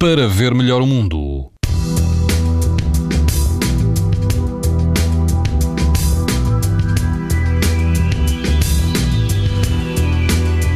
para ver melhor o mundo.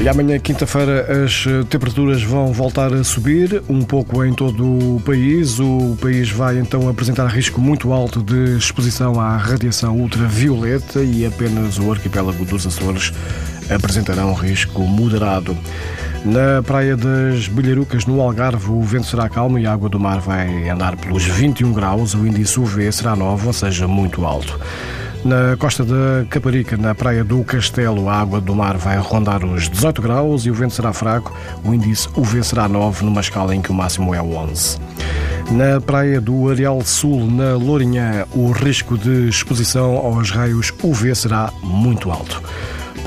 E amanhã, quinta-feira, as temperaturas vão voltar a subir, um pouco em todo o país. O país vai então apresentar risco muito alto de exposição à radiação ultravioleta e apenas o arquipélago dos Açores apresentará um risco moderado. Na Praia das Bilharucas, no Algarve, o vento será calmo e a água do mar vai andar pelos 21 graus. O índice UV será 9, ou seja, muito alto. Na costa da Caparica, na praia do Castelo, a água do mar vai rondar os 18 graus e o vento será fraco. O índice UV será 9, numa escala em que o máximo é 11. Na praia do Areal Sul, na Lourinhã, o risco de exposição aos raios UV será muito alto.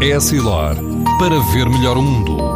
Essilor, para ver melhor o mundo.